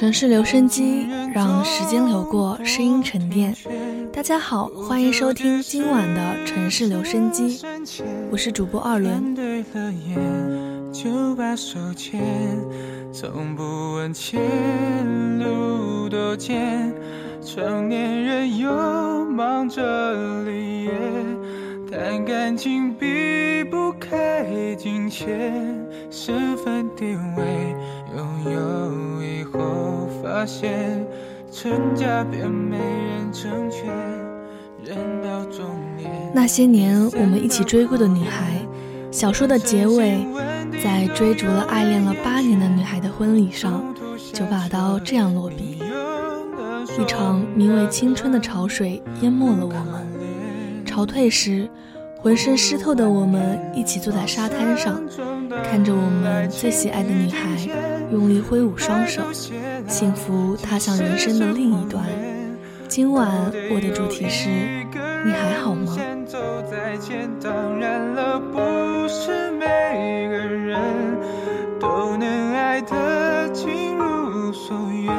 城市留声机，让时间流过，声音沉淀。大家好，欢迎收听今晚的城市留声机，我是主播二轮。就把手牵从不问前路多艰，成年人又忙着离别，谈感情避不开金钱，身份地位拥有以后，发现成家便没人成全，人到中年。那些年我们一起追过的女孩，小说的结尾。在追逐了、爱恋了八年的女孩的婚礼上，九把刀这样落笔。一场名为青春的潮水淹没了我们。潮退时，浑身湿透的我们一起坐在沙滩上，看着我们最喜爱的女孩用力挥舞双手，幸福踏向人生的另一端。今晚我的主题是：你还好吗？走在前，当然了，不是每个人都能爱得尽如所愿。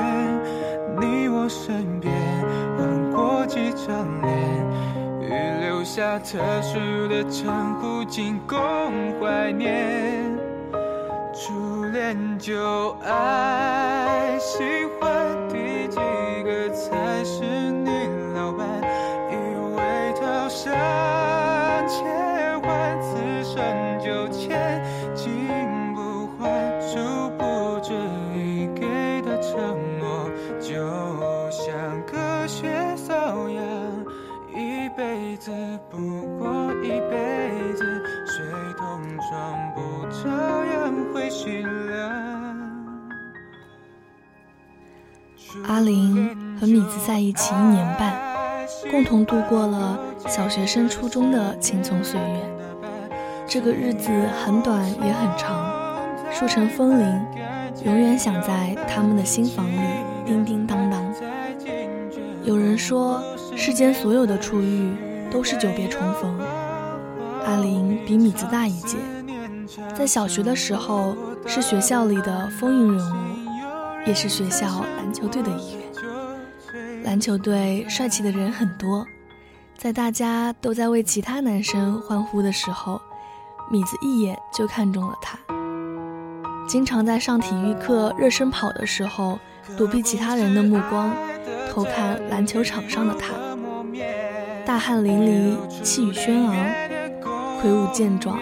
你我身边换过几张脸，预留下特殊的称呼，仅供怀念。恋、旧爱、喜欢，阿玲和米子在一起一年半，共同度过了小学生、初中的青葱岁月。这个日子很短也很长，树成风铃，永远响在他们的心房里，叮叮当当。有人说。世间所有的初遇都是久别重逢。阿玲比米子大一届，在小学的时候是学校里的风云人物，也是学校篮球队的一员。篮球队帅气的人很多，在大家都在为其他男生欢呼的时候，米子一眼就看中了他。经常在上体育课热身跑的时候，躲避其他人的目光。偷看篮球场上的他，大汗淋漓，气宇轩昂，魁梧健壮，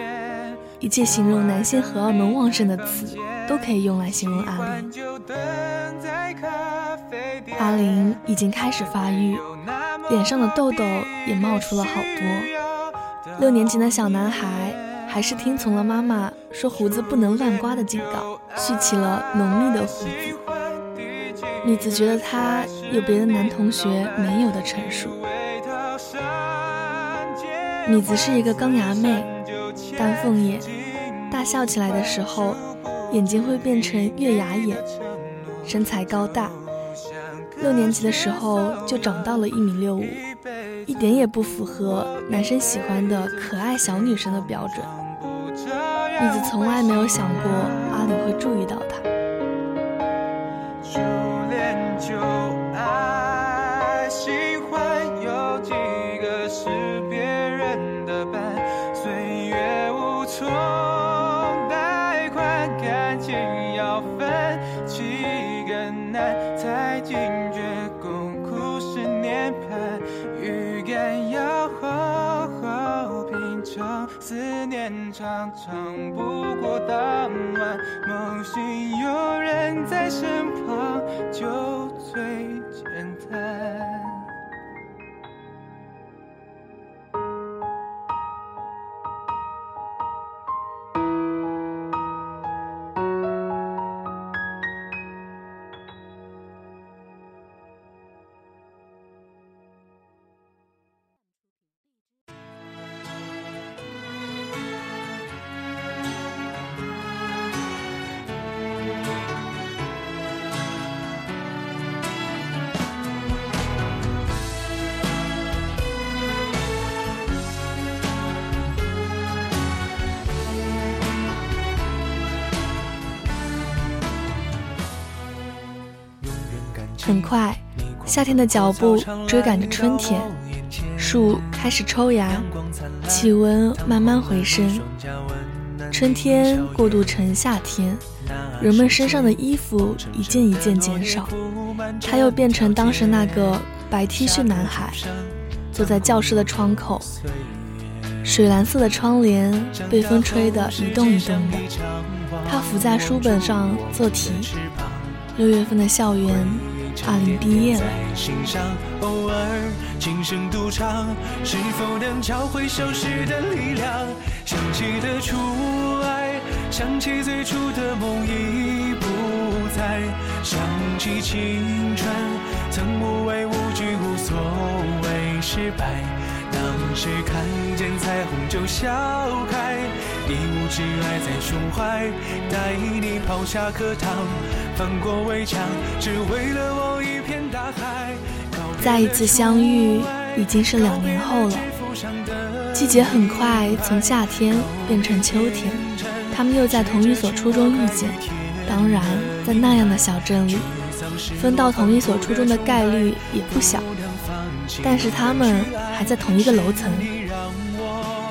一切形容男性荷尔蒙旺盛的词都可以用来形容阿玲。阿玲已经开始发育，脸上的痘痘也冒出了好多。六年级的小男孩还是听从了妈妈说胡子不能乱刮的警告，蓄起了浓密的胡子。米子觉得他有别的男同学没有的成熟。米子是一个钢牙妹，丹凤眼，大笑起来的时候，眼睛会变成月牙眼，身材高大。六年级的时候就长到了一米六五，一点也不符合男生喜欢的可爱小女生的标准。米子从来没有想过阿里会注意到她。天长，长不过当晚，梦醒有人在身旁。就。最简单。很快，夏天的脚步追赶着春天，树开始抽芽，气温慢慢回升，春天过渡成夏天，人们身上的衣服一件一件减少，他又变成当时那个白 T 恤男孩，坐在教室的窗口。水蓝色的窗帘被风吹得一动一动的，他伏在书本上做题。六月份的校园，阿林毕业了。偶尔轻声独唱，是否能找回消失的力量？想起的初爱，想起最初的梦已不在，想起青春，曾无畏无惧，无所谓失败。当时看见彩虹就笑开，一无挚爱在胸怀，带你跑下课堂，翻过围墙，只为了我。再一次相遇已经是两年后了，季节很快从夏天变成秋天，他们又在同一所初中遇见，当然在那样的小镇里，分到同一所初中的概率也不小。但是他们还在同一个楼层，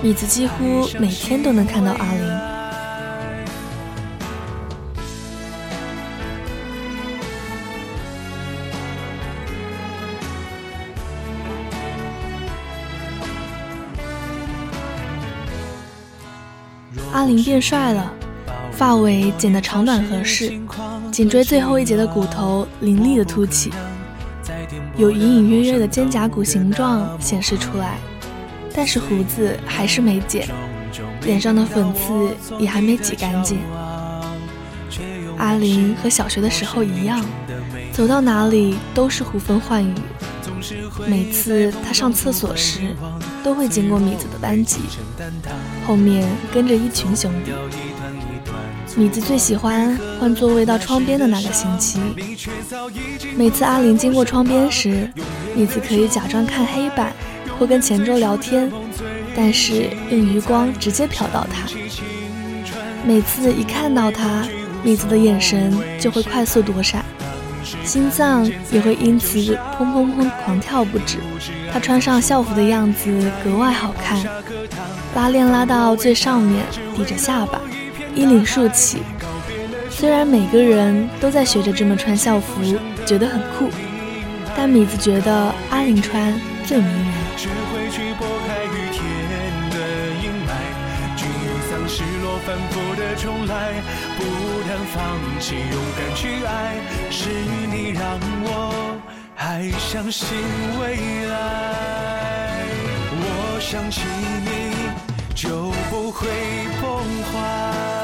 米子几乎每天都能看到阿林。阿林变帅了，发尾剪得长短合适，颈椎最后一节的骨头凌厉的凸起。有隐隐约约的肩胛骨形状显示出来，但是胡子还是没剪，脸上的粉刺也还没挤干净。阿林和小学的时候一样，走到哪里都是呼风唤雨。每次他上厕所时，都会经过米子的班级，后面跟着一群兄弟。米子最喜欢换座位到窗边的那个星期。每次阿林经过窗边时，米子可以假装看黑板或跟前桌聊天，但是用余光直接瞟到他。每次一看到他，米子的眼神就会快速躲闪，心脏也会因此砰砰砰狂跳不止。他穿上校服的样子格外好看，拉链拉到最上面，抵着下巴。衣领竖起，虽然每个人都在学着这么穿校服，觉得很酷，但米子觉得阿林穿最迷人。是你让我还相信未来我想起你就不会崩坏。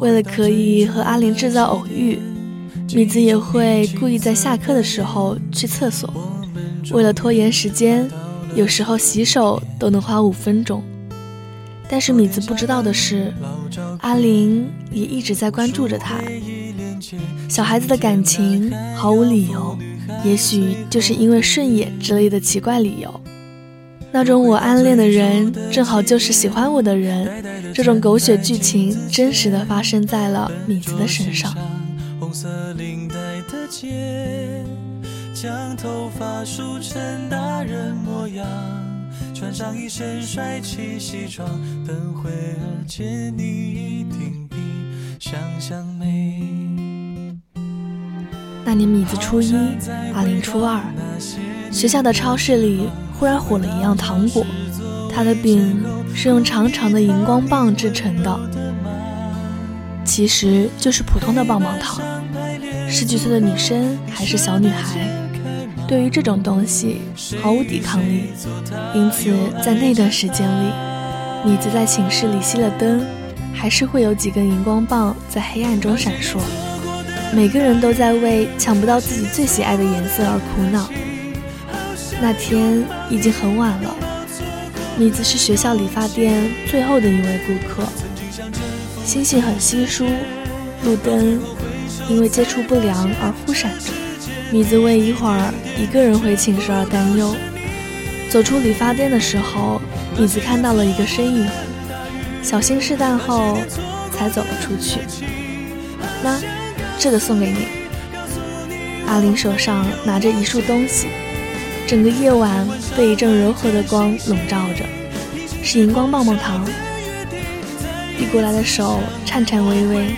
为了可以和阿林制造偶遇，米子也会故意在下课的时候去厕所。为了拖延时间，有时候洗手都能花五分钟。但是米子不知道的是，阿林也一直在关注着他。小孩子的感情毫无理由，也许就是因为顺眼之类的奇怪理由。那种我暗恋的人正好就是喜欢我的人，这种狗血剧情真实的发生在了米子的身上。红色领带的结，将头发梳成大人模样，穿上一身帅气西装，等会儿见你一定比想象美。那年米子初一，阿林初二，学校的超市里。忽然火了一样糖果，它的饼是用长长的荧光棒制成的，其实就是普通的棒棒糖。十几岁的女生还是小女孩，对于这种东西毫无抵抗力，因此在那段时间里，米子在寝室里熄了灯，还是会有几根荧光棒在黑暗中闪烁。每个人都在为抢不到自己最喜爱的颜色而苦恼。那天已经很晚了，米子是学校理发店最后的一位顾客。星星很稀疏，路灯因为接触不良而忽闪着。米子为一会儿一个人回寝室而担忧。走出理发店的时候，米子看到了一个身影，小心试探后才走了出去。那，这个送给你。阿林手上拿着一束东西，整个夜晚被一阵柔和的光笼罩着，是荧光棒棒糖。递过来的手颤颤巍巍，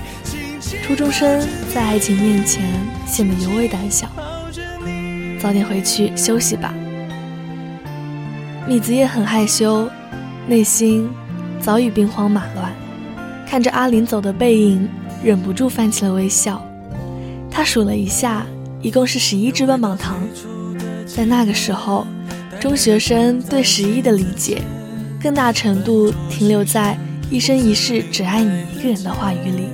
初中生在爱情面前显得尤为胆小。早点回去休息吧。米子也很害羞，内心早已兵荒马乱。看着阿林走的背影，忍不住泛起了微笑。他数了一下，一共是十一支棒棒糖。在那个时候，中学生对十一的理解，更大程度停留在“一生一世只爱你一个人”的话语里。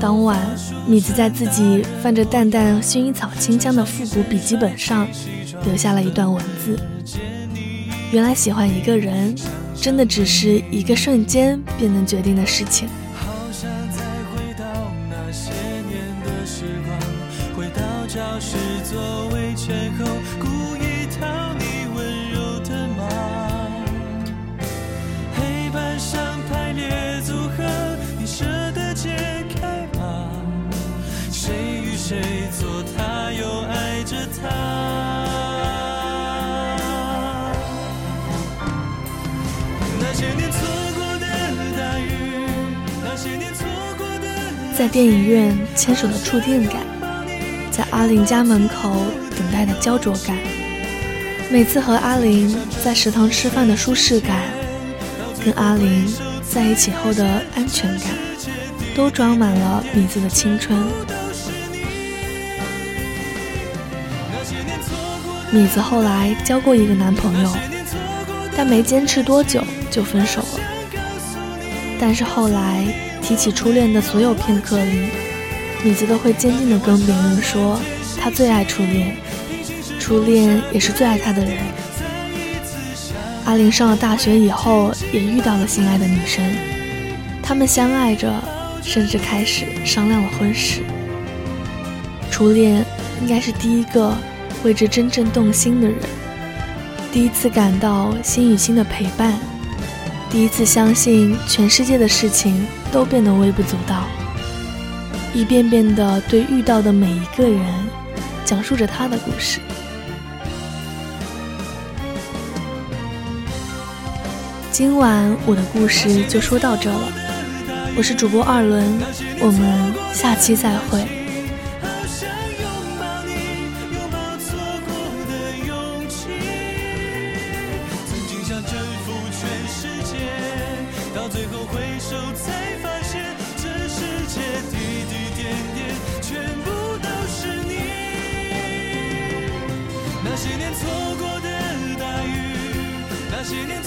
当晚，米子在自己泛着淡淡薰衣草清香的复古笔记本上，留下了一段文字。原来喜欢一个人，真的只是一个瞬间便能决定的事情。好想再回到那些年的时光，回到教室座位前后，故意讨你温柔的骂。黑板上排列组合，你舍得解开吗？谁与谁做他，又爱着他。在电影院牵手的触电感，在阿林家门口等待的焦灼感，每次和阿林在食堂吃饭的舒适感，跟阿林在一起后的安全感，都装满了米子的青春。米子后来交过一个男朋友，但没坚持多久就分手了。但是后来提起初恋的所有片刻里，米子都会坚定地跟别人说，他最爱初恋，初恋也是最爱他的人。阿玲上了大学以后，也遇到了心爱的女生，他们相爱着，甚至开始商量了婚事。初恋应该是第一个为之真正动心的人，第一次感到心与心的陪伴。第一次相信全世界的事情都变得微不足道，一遍遍的对遇到的每一个人讲述着他的故事。今晚我的故事就说到这了，我是主播二轮，我们下期再会。那些年错过的大雨，那些年。